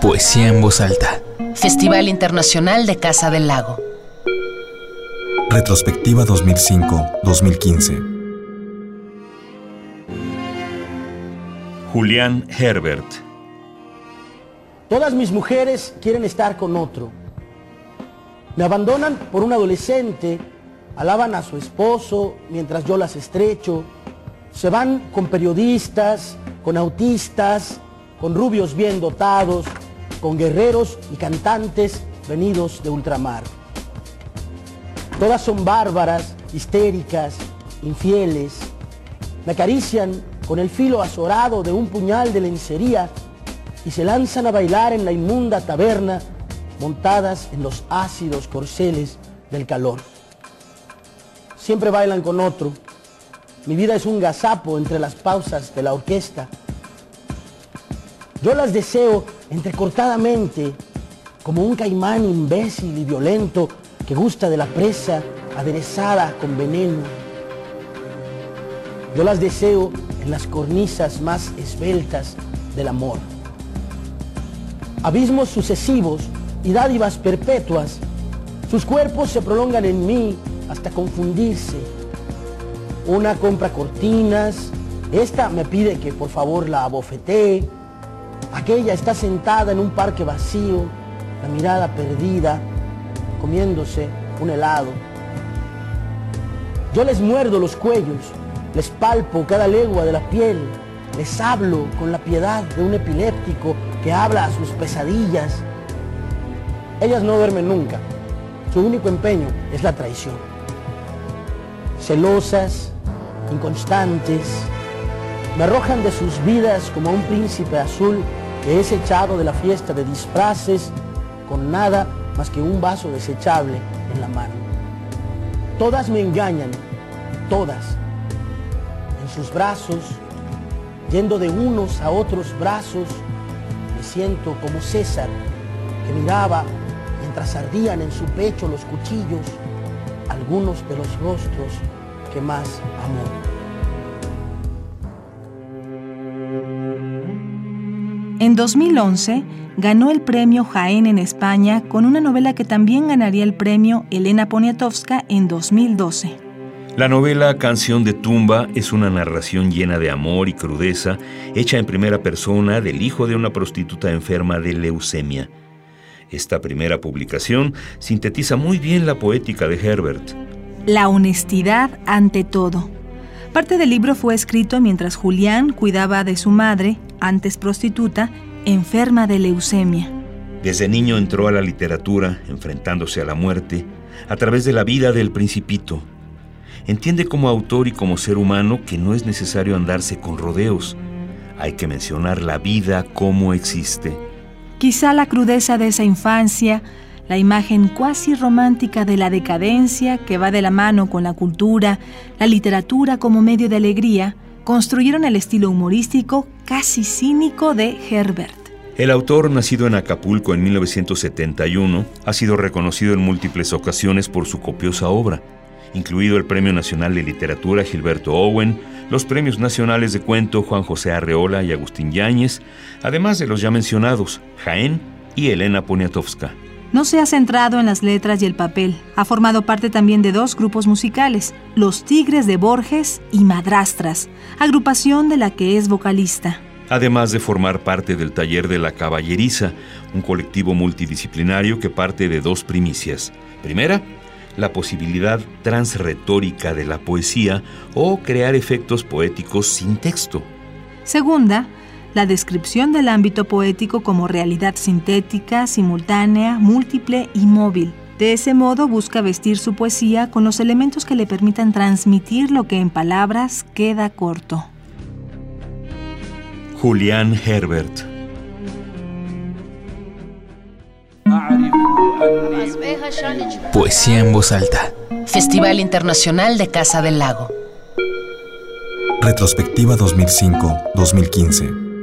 Poesía en voz alta. Festival Internacional de Casa del Lago. Retrospectiva 2005-2015. Julián Herbert. Todas mis mujeres quieren estar con otro. Me abandonan por un adolescente, alaban a su esposo mientras yo las estrecho, se van con periodistas, con autistas, con rubios bien dotados, con guerreros y cantantes venidos de ultramar. Todas son bárbaras, histéricas, infieles. Me acarician con el filo azorado de un puñal de lencería y se lanzan a bailar en la inmunda taberna montadas en los ácidos corceles del calor. Siempre bailan con otro. Mi vida es un gazapo entre las pausas de la orquesta. Yo las deseo entrecortadamente como un caimán imbécil y violento que gusta de la presa aderezada con veneno. Yo las deseo en las cornisas más esbeltas del amor. Abismos sucesivos y dádivas perpetuas, sus cuerpos se prolongan en mí hasta confundirse. Una compra cortinas, esta me pide que por favor la abofetee, aquella está sentada en un parque vacío, la mirada perdida, comiéndose un helado. Yo les muerdo los cuellos, les palpo cada legua de la piel, les hablo con la piedad de un epiléptico que habla a sus pesadillas. Ellas no duermen nunca. Su único empeño es la traición. Celosas, inconstantes, me arrojan de sus vidas como un príncipe azul que es echado de la fiesta de disfraces con nada más que un vaso desechable en la mano. Todas me engañan, todas. En sus brazos, yendo de unos a otros brazos, me siento como César, que miraba mientras ardían en su pecho los cuchillos, algunos de los rostros que más amó. En 2011 ganó el premio Jaén en España con una novela que también ganaría el premio Elena Poniatowska en 2012. La novela Canción de Tumba es una narración llena de amor y crudeza, hecha en primera persona del hijo de una prostituta enferma de leucemia. Esta primera publicación sintetiza muy bien la poética de Herbert. La honestidad ante todo. Parte del libro fue escrito mientras Julián cuidaba de su madre, antes prostituta, enferma de leucemia. Desde niño entró a la literatura, enfrentándose a la muerte, a través de la vida del principito. Entiende como autor y como ser humano que no es necesario andarse con rodeos. Hay que mencionar la vida como existe. Quizá la crudeza de esa infancia, la imagen cuasi romántica de la decadencia que va de la mano con la cultura, la literatura como medio de alegría, construyeron el estilo humorístico casi cínico de Herbert. El autor, nacido en Acapulco en 1971, ha sido reconocido en múltiples ocasiones por su copiosa obra, incluido el Premio Nacional de Literatura Gilberto Owen, los Premios Nacionales de Cuento Juan José Arreola y Agustín Yáñez, además de los ya mencionados Jaén y Elena Poniatowska. No se ha centrado en las letras y el papel. Ha formado parte también de dos grupos musicales, Los Tigres de Borges y Madrastras, agrupación de la que es vocalista. Además de formar parte del taller de la Caballeriza, un colectivo multidisciplinario que parte de dos primicias. Primera, la posibilidad transretórica de la poesía o crear efectos poéticos sin texto. Segunda, la descripción del ámbito poético como realidad sintética, simultánea, múltiple y móvil. De ese modo busca vestir su poesía con los elementos que le permitan transmitir lo que en palabras queda corto. Julián Herbert Poesía en voz alta. Festival Internacional de Casa del Lago. Retrospectiva 2005-2015.